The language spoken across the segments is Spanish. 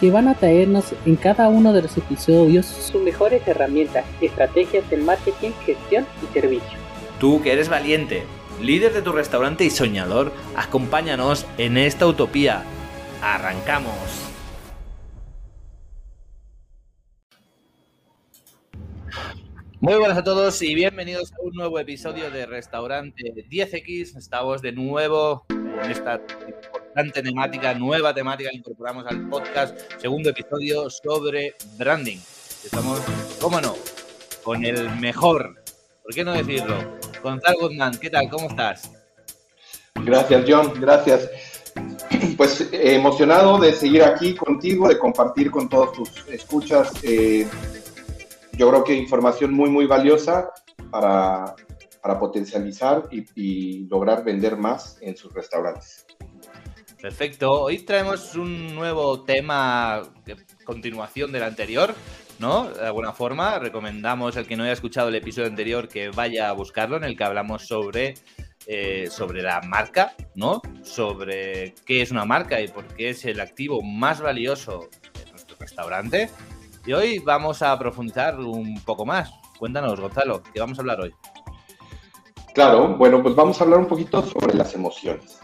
que van a traernos en cada uno de los episodios sus mejores herramientas, estrategias de marketing, gestión y servicio. Tú que eres valiente, líder de tu restaurante y soñador, acompáñanos en esta utopía. ¡Arrancamos! Muy buenas a todos y bienvenidos a un nuevo episodio de Restaurante 10X. Estamos de nuevo en esta temática, nueva temática que incorporamos al podcast, segundo episodio sobre branding. Estamos, cómo no, con el mejor, ¿por qué no decirlo? Gonzalo Guzmán, ¿qué tal? ¿Cómo estás? Gracias, John, gracias. Pues eh, emocionado de seguir aquí contigo, de compartir con todos tus escuchas. Eh, yo creo que información muy, muy valiosa para, para potencializar y, y lograr vender más en sus restaurantes. Perfecto. Hoy traemos un nuevo tema, de continuación del anterior, ¿no? De alguna forma, recomendamos al que no haya escuchado el episodio anterior que vaya a buscarlo, en el que hablamos sobre, eh, sobre la marca, ¿no? Sobre qué es una marca y por qué es el activo más valioso de nuestro restaurante. Y hoy vamos a profundizar un poco más. Cuéntanos, Gonzalo, ¿qué vamos a hablar hoy? Claro, bueno, pues vamos a hablar un poquito sobre las emociones.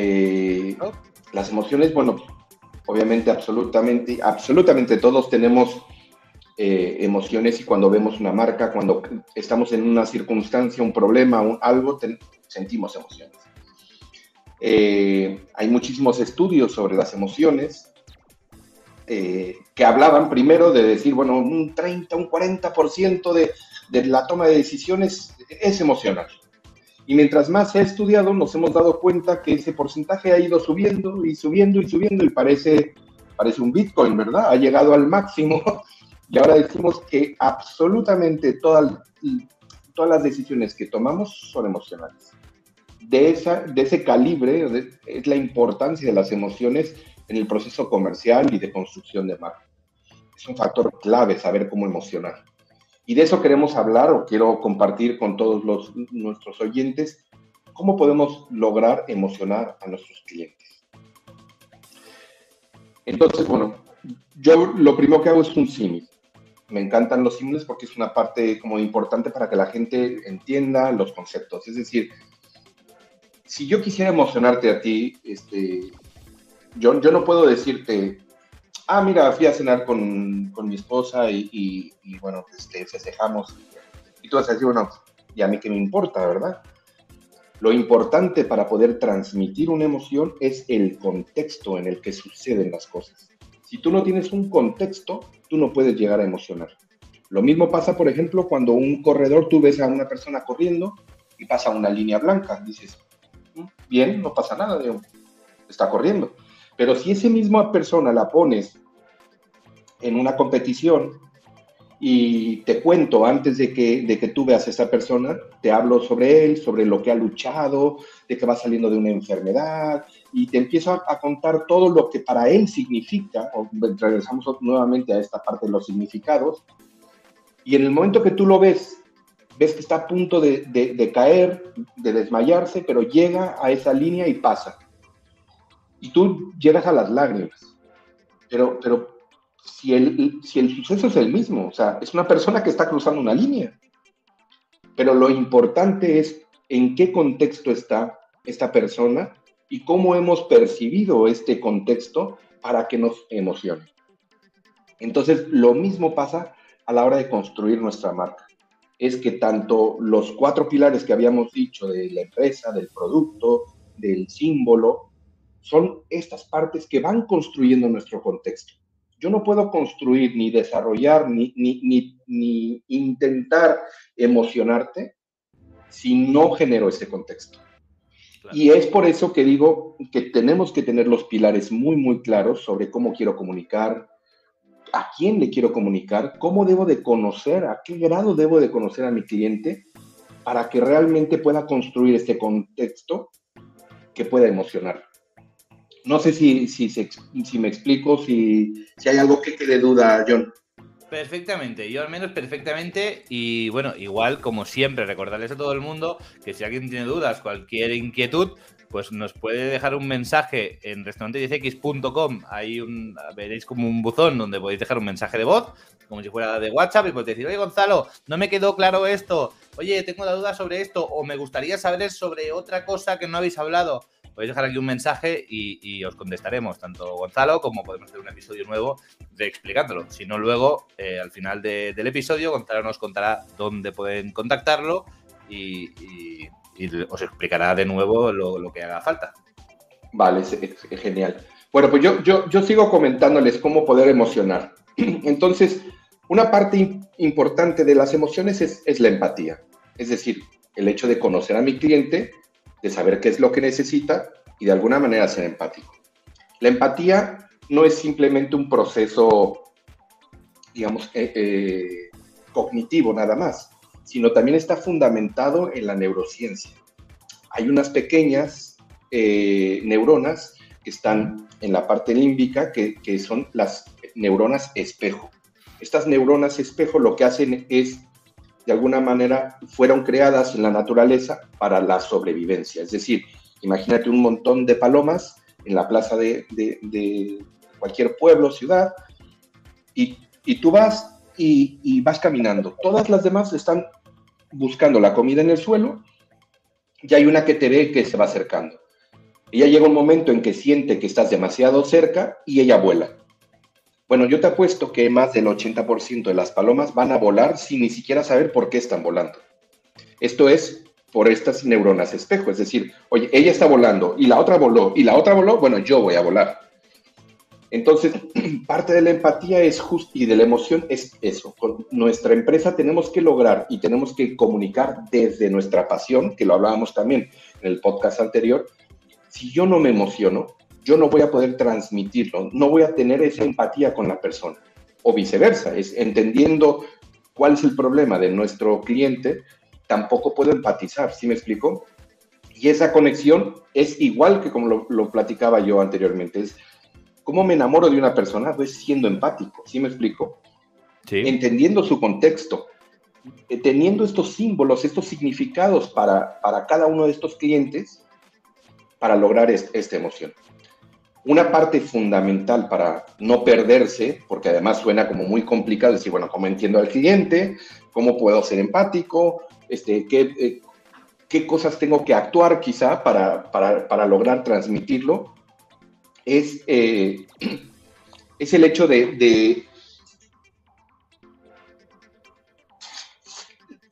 Eh, las emociones, bueno, obviamente, absolutamente, absolutamente todos tenemos eh, emociones y cuando vemos una marca, cuando estamos en una circunstancia, un problema, un, algo, ten, sentimos emociones. Eh, hay muchísimos estudios sobre las emociones eh, que hablaban primero de decir, bueno, un 30, un 40% de, de la toma de decisiones es emocional. Y mientras más se ha estudiado, nos hemos dado cuenta que ese porcentaje ha ido subiendo y subiendo y subiendo y parece, parece un Bitcoin, ¿verdad? Ha llegado al máximo y ahora decimos que absolutamente todas, todas las decisiones que tomamos son emocionales. De, esa, de ese calibre de, es la importancia de las emociones en el proceso comercial y de construcción de marca. Es un factor clave saber cómo emocionar. Y de eso queremos hablar o quiero compartir con todos los, nuestros oyentes cómo podemos lograr emocionar a nuestros clientes. Entonces, bueno, yo lo primero que hago es un símil. Me encantan los símiles porque es una parte como importante para que la gente entienda los conceptos. Es decir, si yo quisiera emocionarte a ti, este, yo, yo no puedo decirte, ah, mira, fui a cenar con, con mi esposa y, y, y, bueno, este, festejamos. Y tú vas a decir, bueno, y a mí qué me importa, ¿verdad? Lo importante para poder transmitir una emoción es el contexto en el que suceden las cosas. Si tú no tienes un contexto, tú no puedes llegar a emocionar. Lo mismo pasa, por ejemplo, cuando un corredor, tú ves a una persona corriendo y pasa una línea blanca. Dices, bien, no pasa nada, está corriendo pero si esa misma persona la pones en una competición y te cuento antes de que, de que tú veas a esa persona, te hablo sobre él, sobre lo que ha luchado, de que va saliendo de una enfermedad, y te empiezo a, contar todo lo que para él significa, regresamos nuevamente a esta parte de los significados, y en el momento que tú lo ves, ves que está a punto de, de caer, de desmayarse, pero llega a esa línea y pasa y tú llegas a las lágrimas. Pero, pero si, el, si el suceso es el mismo, o sea, es una persona que está cruzando una línea. Pero lo importante es en qué contexto está esta persona y cómo hemos percibido este contexto para que nos emocione. Entonces, lo mismo pasa a la hora de construir nuestra marca. Es que tanto los cuatro pilares que habíamos dicho de la empresa, del producto, del símbolo, son estas partes que van construyendo nuestro contexto. Yo no puedo construir ni desarrollar ni, ni, ni, ni intentar emocionarte si no genero ese contexto. Claro. Y es por eso que digo que tenemos que tener los pilares muy, muy claros sobre cómo quiero comunicar, a quién le quiero comunicar, cómo debo de conocer, a qué grado debo de conocer a mi cliente para que realmente pueda construir este contexto que pueda emocionar. No sé si, si, me explico, si, si hay algo que quede duda, John. Perfectamente, yo al menos perfectamente. Y bueno, igual, como siempre, recordarles a todo el mundo que si alguien tiene dudas, cualquier inquietud, pues nos puede dejar un mensaje en restaurante10x.com. Ahí un, veréis como un buzón donde podéis dejar un mensaje de voz, como si fuera de WhatsApp, y podéis decir, oye Gonzalo, no me quedó claro esto, oye, tengo la duda sobre esto, o me gustaría saber sobre otra cosa que no habéis hablado podéis dejar aquí un mensaje y, os contestaremos, tanto Gonzalo como podemos hacer un episodio nuevo de explicándolo. Si no, luego, eh, al final del episodio, Gonzalo nos contará dónde pueden contactarlo y, os explicará de nuevo lo, que haga falta. Vale, es, genial. Bueno, pues yo, yo, sigo comentándoles cómo poder emocionar. Entonces, una parte importante de las emociones es, es, la empatía. Es decir, el hecho de conocer a mi cliente de saber qué es lo que necesita y de alguna manera ser empático. La empatía no es simplemente un proceso, digamos, eh, eh, cognitivo nada más, sino también está fundamentado en la neurociencia. Hay unas pequeñas eh, neuronas que están en la parte límbica, que, que son las neuronas espejo. Estas neuronas espejo lo que hacen es de alguna manera fueron creadas en la naturaleza para la sobrevivencia. Es decir, imagínate un montón de palomas en la plaza de, cualquier pueblo, ciudad, y, tú vas y, vas caminando. Todas las demás están buscando la comida en el suelo y hay una que te ve que se va acercando. Ella llega un momento en que siente que estás demasiado cerca y ella vuela. Bueno, yo te apuesto que más del 80% de las palomas van a volar sin ni siquiera saber por qué están volando. Esto es por estas neuronas espejo, es decir, oye, ella está volando y la otra voló y la otra voló, bueno, yo voy a volar. Entonces, parte de la empatía es just, y de la emoción es eso. Con nuestra empresa tenemos que lograr y tenemos que comunicar desde nuestra pasión, que lo hablábamos también en el podcast anterior. Si yo no me emociono, yo no voy a poder transmitirlo, no voy a tener esa empatía con la persona. O viceversa, es entendiendo cuál es el problema de nuestro cliente, tampoco puedo empatizar, ¿sí me explico? Y esa conexión es igual que como lo, platicaba yo anteriormente, es cómo me enamoro de una persona, pues siendo empático, ¿sí me explico? Entendiendo su contexto, eh, teniendo estos símbolos, estos significados para, para cada uno de estos clientes para lograr esta emoción una parte fundamental para no perderse, porque además suena como muy complicado decir, bueno, ¿cómo entiendo al cliente? ¿Cómo puedo ser empático? Este, ¿qué, eh, qué cosas tengo que actuar quizá para, para, lograr transmitirlo? Es, eh, es el hecho de,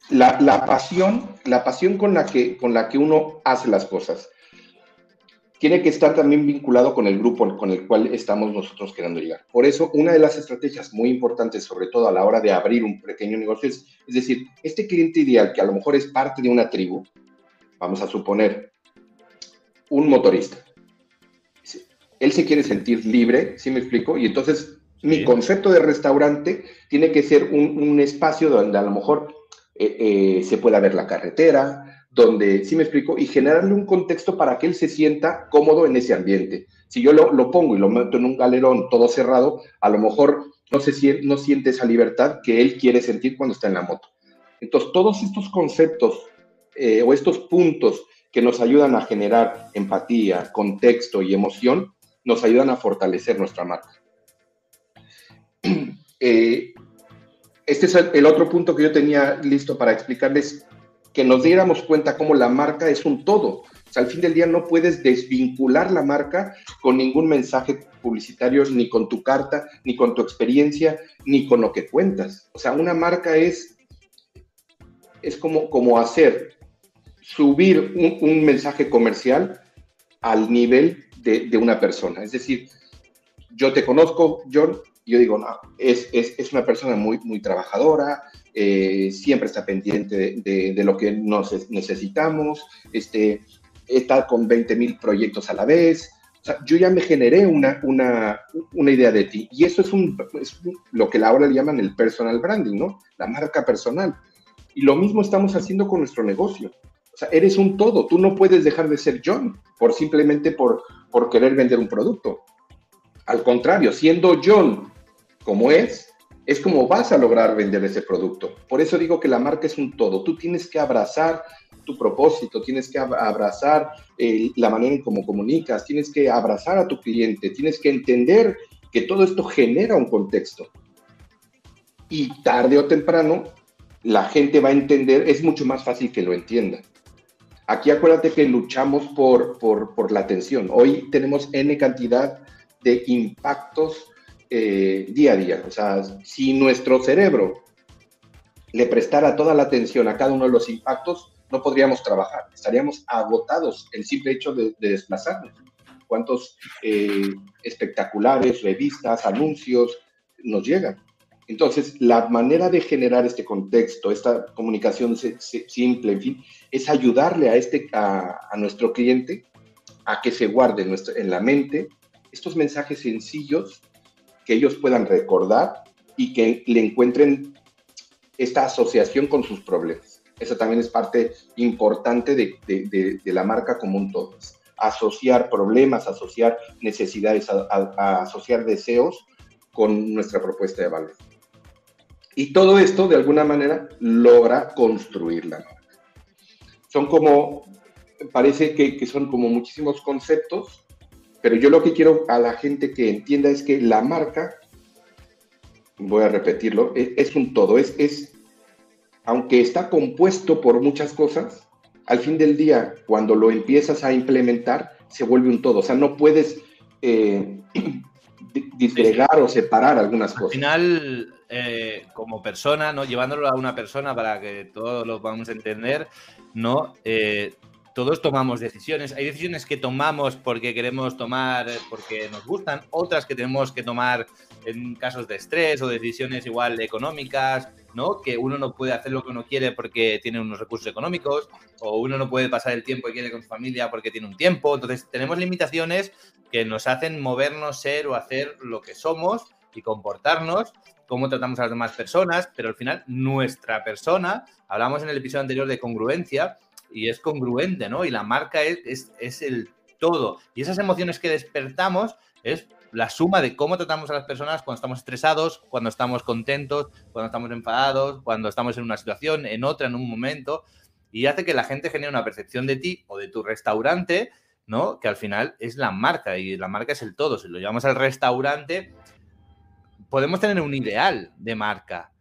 la, la, pasión, la pasión con la, que, con la que uno hace las cosas tiene que estar también vinculado con el grupo con el cual estamos nosotros queriendo llegar. Por eso, una de las estrategias muy importantes, sobre todo a la hora de abrir un pequeño negocio, es, es decir, este cliente ideal que a lo mejor es parte de una tribu, vamos a suponer, un motorista. Él se quiere sentir libre, ¿sí me explico? Y entonces mi concepto de restaurante tiene que ser un, espacio donde a lo mejor eh, eh, se pueda ver la carretera, donde, sí me explico, y generarle un contexto para que él se sienta cómodo en ese ambiente. Si yo lo, pongo y lo meto en un galerón todo cerrado, a lo mejor no, se, no siente esa libertad que él quiere sentir cuando está en la moto. Entonces, todos estos conceptos eh, o estos puntos que nos ayudan a generar empatía, contexto y emoción, nos ayudan a fortalecer nuestra marca. Eh, este es el otro punto que yo tenía listo para explicarles que nos diéramos cuenta cómo la marca es un todo. O sea, al fin del día no puedes desvincular la marca con ningún mensaje publicitario, ni con tu carta, ni con tu experiencia, ni con lo que cuentas. O sea, una marca es, es como, como hacer, subir un, mensaje comercial al nivel de, una persona. Es decir, yo te conozco, John, yo digo, no, es, es, es una persona muy, muy trabajadora, eh, siempre está pendiente de, lo que nos necesitamos, este, está con 20 mil proyectos a la vez. O sea, yo ya me generé una, una, una idea de ti. Y eso es, un, es lo que ahora le llaman el personal branding, ¿no? La marca personal. Y lo mismo estamos haciendo con nuestro negocio. O sea, eres un todo. Tú no puedes dejar de ser John por simplemente por, por querer vender un producto. Al contrario, siendo John como es, es como vas a lograr vender ese producto. Por eso digo que la marca es un todo. Tú tienes que abrazar tu propósito, tienes que abrazar eh, la manera en cómo comunicas, tienes que abrazar a tu cliente, tienes que entender que todo esto genera un contexto. Y tarde o temprano la gente va a entender, es mucho más fácil que lo entienda. Aquí acuérdate que luchamos por, por, la atención. Hoy tenemos N cantidad de impactos eh, día a día. O sea, si nuestro cerebro le prestara toda la atención a cada uno de los impactos, no podríamos trabajar, estaríamos agotados el simple hecho de, desplazarnos. ¿Cuántos eh, espectaculares, revistas, anuncios nos llegan? Entonces, la manera de generar este contexto, esta comunicación simple, en fin, es ayudarle a, este, a, nuestro cliente a que se guarde en la mente estos mensajes sencillos que ellos puedan recordar y que le encuentren esta asociación con sus problemas. Esa también es parte importante de, la marca como un todo. Asociar problemas, asociar necesidades, asociar deseos con nuestra propuesta de valor. Y todo esto, de alguna manera, logra construir la marca. Son como, parece que, son como muchísimos conceptos, pero yo lo que quiero a la gente que entienda es que la marca, voy a repetirlo, es, es un todo, es, es aunque está compuesto por muchas cosas, al fin del día, cuando lo empiezas a implementar, se vuelve un todo. O sea, no puedes eh, disgregar o separar algunas cosas. Al final, eh, como persona, ¿no? Llevándolo a una persona para que todos lo podamos entender, ¿no? Eh, todos tomamos decisiones. Hay decisiones que tomamos porque queremos tomar, porque nos gustan, otras que tenemos que tomar en casos de estrés o decisiones igual económicas ¿no? Que uno no puede hacer lo que uno quiere porque tiene unos recursos económicos, o uno no puede pasar el tiempo que quiere con su familia porque tiene un tiempo. Entonces, tenemos limitaciones que nos hacen movernos, ser o hacer lo que somos y comportarnos, cómo tratamos a las demás personas, pero al final nuestra persona, hablamos en el episodio anterior de congruencia, y es congruente, ¿no? Y la marca es, es, es el todo. Y esas emociones que despertamos es la suma de cómo tratamos a las personas cuando estamos estresados, cuando estamos contentos, cuando estamos enfadados, cuando estamos en una situación, en otra, en un momento, y hace que la gente genere una percepción de ti o de tu restaurante, ¿no? Que al final es la marca y la marca es el todo. Si lo llevamos al restaurante, podemos tener un ideal de marca,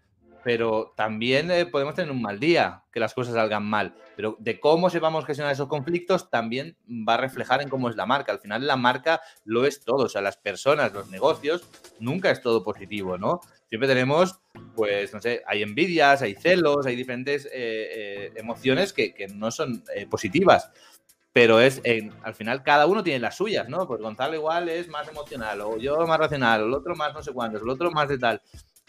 pero también eh, podemos tener un mal día, que las cosas salgan mal. Pero de cómo sepamos gestionar esos conflictos también va a reflejar en cómo es la marca. Al final la marca lo es todo, o sea, las personas, los negocios, nunca es todo positivo, ¿no? Siempre tenemos, pues, no sé, hay envidias, hay celos, hay diferentes eh, eh, emociones que, no son positivas pero es al final cada uno tiene las suyas, ¿no? Pues Gonzalo igual es más emocional, o yo más racional, o el otro más no sé cuántos, el otro más de tal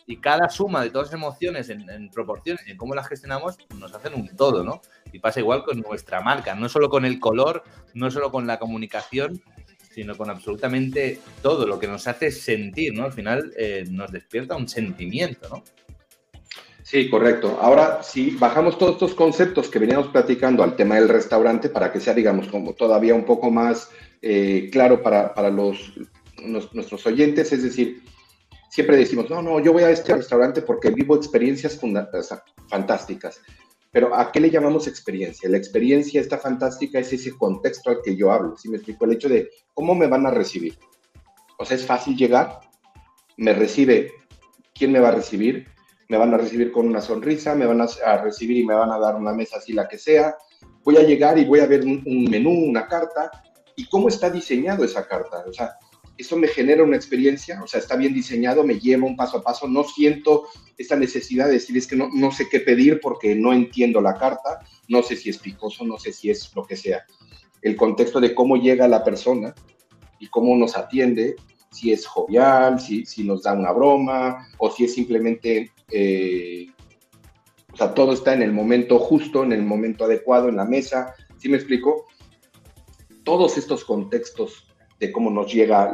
y cada suma de todas las emociones en, proporciones y en cómo las gestionamos nos hacen un todo, ¿no? Y pasa igual con nuestra marca, no solo con el color, no solo con la comunicación, sino con absolutamente todo lo que nos hace sentir, ¿no? Al final eh, nos despierta un sentimiento, ¿no? Sí, correcto. Ahora, si bajamos todos estos conceptos que veníamos platicando al tema del restaurante para que sea, digamos, como todavía un poco más eh, claro para, para los, nuestros oyentes, es decir, siempre decimos, no, no, yo voy a este restaurante porque vivo experiencias fantásticas. Pero ¿a qué le llamamos experiencia? La experiencia esta fantástica es ese contexto al que yo hablo. Si me explico el hecho de cómo me van a recibir. O sea, es fácil llegar, me recibe, ¿quién me va a recibir? Me van a recibir con una sonrisa, me van a, recibir y me van a dar una mesa así la que sea. Voy a llegar y voy a ver un, un menú, una carta, y cómo está diseñado esa carta. O sea, eso me genera una experiencia, o sea, está bien diseñado, me lleva un paso a paso, no siento esta necesidad de decir es que no, no sé qué pedir porque no entiendo la carta, no sé si es picoso, no sé si es lo que sea. El contexto de cómo llega la persona y cómo nos atiende, si es jovial, si, si nos da una broma o si es simplemente, eh, o sea, todo está en el momento justo, en el momento adecuado, en la mesa, ¿sí me explico? Todos estos contextos de cómo nos llega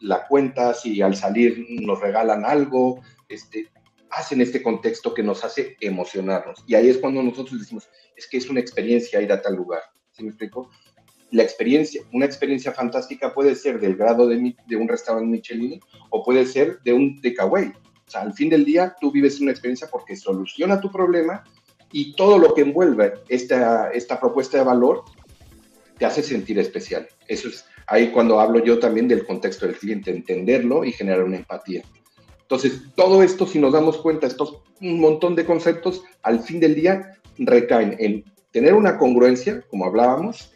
la cuenta, si al salir nos regalan algo, este, hacen este contexto que nos hace emocionarnos. Y ahí es cuando nosotros decimos, es que es una experiencia ir a tal lugar. ¿Sí me explico? La experiencia, una experiencia fantástica puede ser del grado de, un restaurante Michelin o puede ser de un takeaway. O sea, al fin del día tú vives una experiencia porque soluciona tu problema y todo lo que envuelve esta, esta propuesta de valor te hace sentir especial. Eso es ahí cuando hablo yo también del contexto del cliente, entenderlo y generar una empatía. Entonces, todo esto, si nos damos cuenta, estos un montón de conceptos, al fin del día recaen en tener una congruencia, como hablábamos,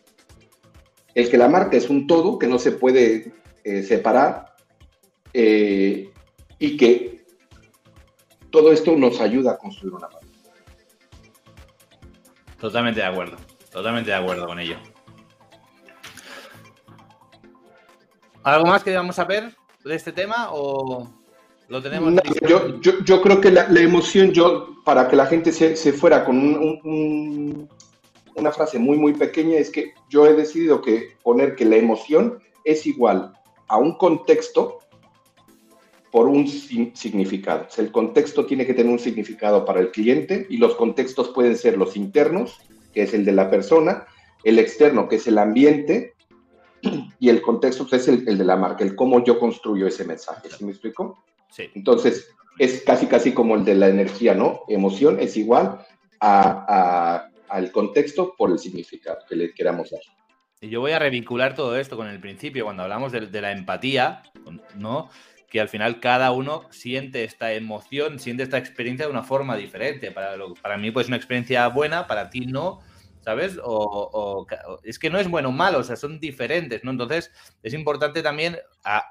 el que la marca es un todo, que no se puede eh, separar, eh, y que todo esto nos ayuda a construir una marca. Totalmente de acuerdo, totalmente de acuerdo con ello. ¿Algo más que vamos a ver de este tema o lo tenemos? yo, creo que la, emoción, yo, para que la gente se, fuera con una frase muy, muy pequeña, es que yo he decidido que poner que la emoción es igual a un contexto por un significado. el contexto tiene que tener un significado para el cliente y los contextos pueden ser los internos, que es el de la persona, el externo, que es el ambiente, y el contexto pues, es el, de la marca, el cómo yo construyo ese mensaje. ¿Sí me explico? Sí. Entonces, es casi, casi como el de la energía, ¿no? Emoción es igual a, al contexto por el significado que le queramos dar. Y yo voy a revincular todo esto con el principio, cuando hablamos de, de la empatía, ¿no? que al final cada uno siente esta emoción, siente esta experiencia de una forma diferente. Para, lo, para mí, pues una experiencia buena, para ti no, ¿sabes? O, es que no es bueno o malo, o sea, son diferentes, ¿no? Entonces, es importante también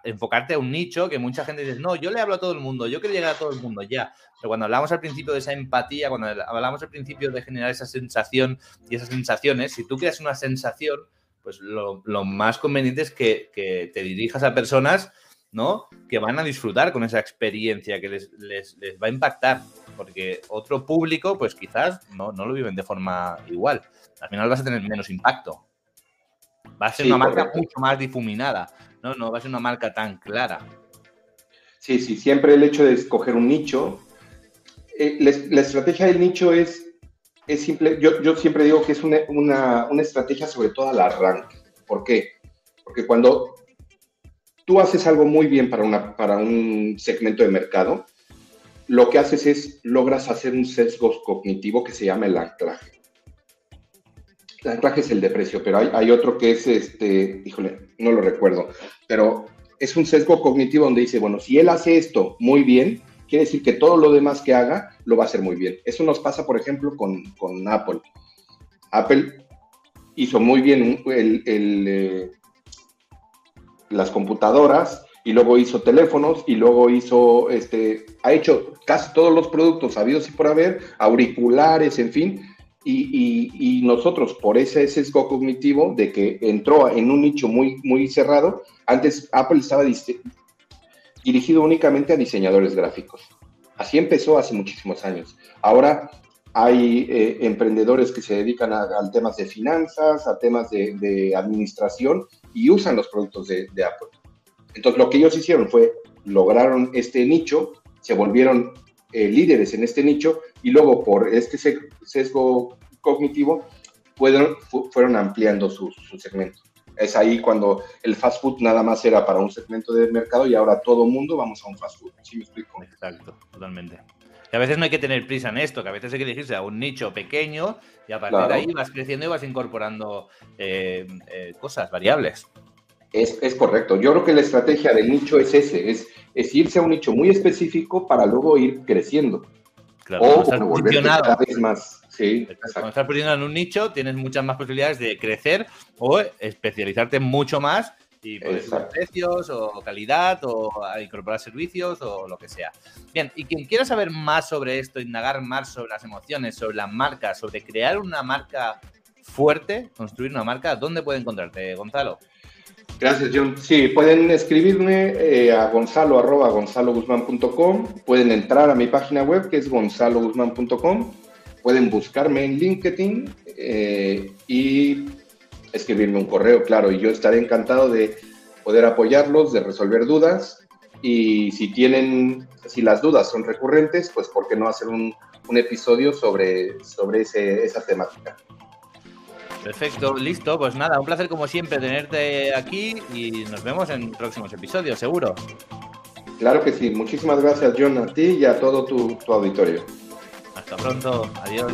enfocarte a un nicho que mucha gente dice, no, yo le hablo a todo el mundo, yo quiero llegar a todo el mundo, ya. Pero cuando hablamos al principio de esa empatía, cuando hablamos al principio de generar esa sensación y esas sensaciones, si tú creas una sensación, pues lo, más conveniente es que, que te dirijas a personas ¿no? Que van a disfrutar con esa experiencia, que les, va a impactar, porque otro público, pues quizás no, lo viven de forma igual. Al final vas a tener menos impacto. Va a ser una marca mucho más difuminada, ¿no? No va a ser una marca tan clara. Sí, sí, siempre el hecho de escoger un nicho. Eh, la, estrategia del nicho es, es simple. Yo, yo siempre digo que es una, una, una estrategia sobre todo al arranque. ¿Por qué? Porque cuando tú haces algo muy bien para, una, para un segmento de mercado, lo que haces es logras hacer un sesgo cognitivo que se llama el anclaje. El anclaje es el de precio, pero hay, otro que es, este, híjole, no lo recuerdo, pero es un sesgo cognitivo donde dice, bueno, si él hace esto muy bien, quiere decir que todo lo demás que haga lo va a hacer muy bien. Eso nos pasa, por ejemplo, con, con Apple. Apple hizo muy bien el, el, eh, las computadoras y luego hizo teléfonos y luego hizo, este, ha hecho casi todos los productos habidos y por haber, auriculares, en fin, y, nosotros por ese sesgo cognitivo de que entró en un nicho muy, muy cerrado, antes Apple estaba dirigido únicamente a diseñadores gráficos. Así empezó hace muchísimos años. Ahora hay eh, emprendedores que se dedican a, temas de finanzas, a temas de, administración y usan los productos de, Apple. Entonces, lo que ellos hicieron fue, lograron este nicho, se volvieron eh, líderes en este nicho y luego por este sesgo cognitivo fueron, fueron ampliando su, su segmento. Es ahí cuando el fast food nada más era para un segmento de mercado y ahora todo mundo vamos a un fast food. ¿Sí me explico? Exacto, totalmente. Que a veces no hay que tener prisa en esto, que a veces hay que dirigirse a un nicho pequeño y a partir de ahí vas creciendo y vas incorporando eh, eh, cosas, variables. Es, correcto. Yo creo que la estrategia del nicho es ese, es, es irse a un nicho muy específico para luego ir creciendo. Claro, o cada vez más. Sí, Cuando estás poniendo en un nicho, tienes muchas más posibilidades de crecer o especializarte mucho más y poder precios o calidad o incorporar servicios o lo que sea. Bien, y quien quiera saber más sobre esto, indagar más sobre las emociones, sobre las marcas, sobre crear una marca fuerte, construir una marca, ¿dónde puede encontrarte, Gonzalo? Gracias, John. Sí, pueden escribirme eh, a gonzalo arroba pueden entrar a mi página web que es gonzaloguzman.com, pueden buscarme en LinkedIn eh, y escribirme un correo, claro, y yo estaré encantado de, poder apoyarlos, de resolver dudas y si tienen, si las dudas son recurrentes, pues ¿por qué no hacer un, un episodio sobre, sobre ese, esa temática? Perfecto, listo. Pues nada, un placer como siempre tenerte aquí y nos vemos en próximos episodios, seguro. Claro que sí. Muchísimas gracias, John, a ti y a todo tu, tu auditorio. Hasta pronto. Adiós.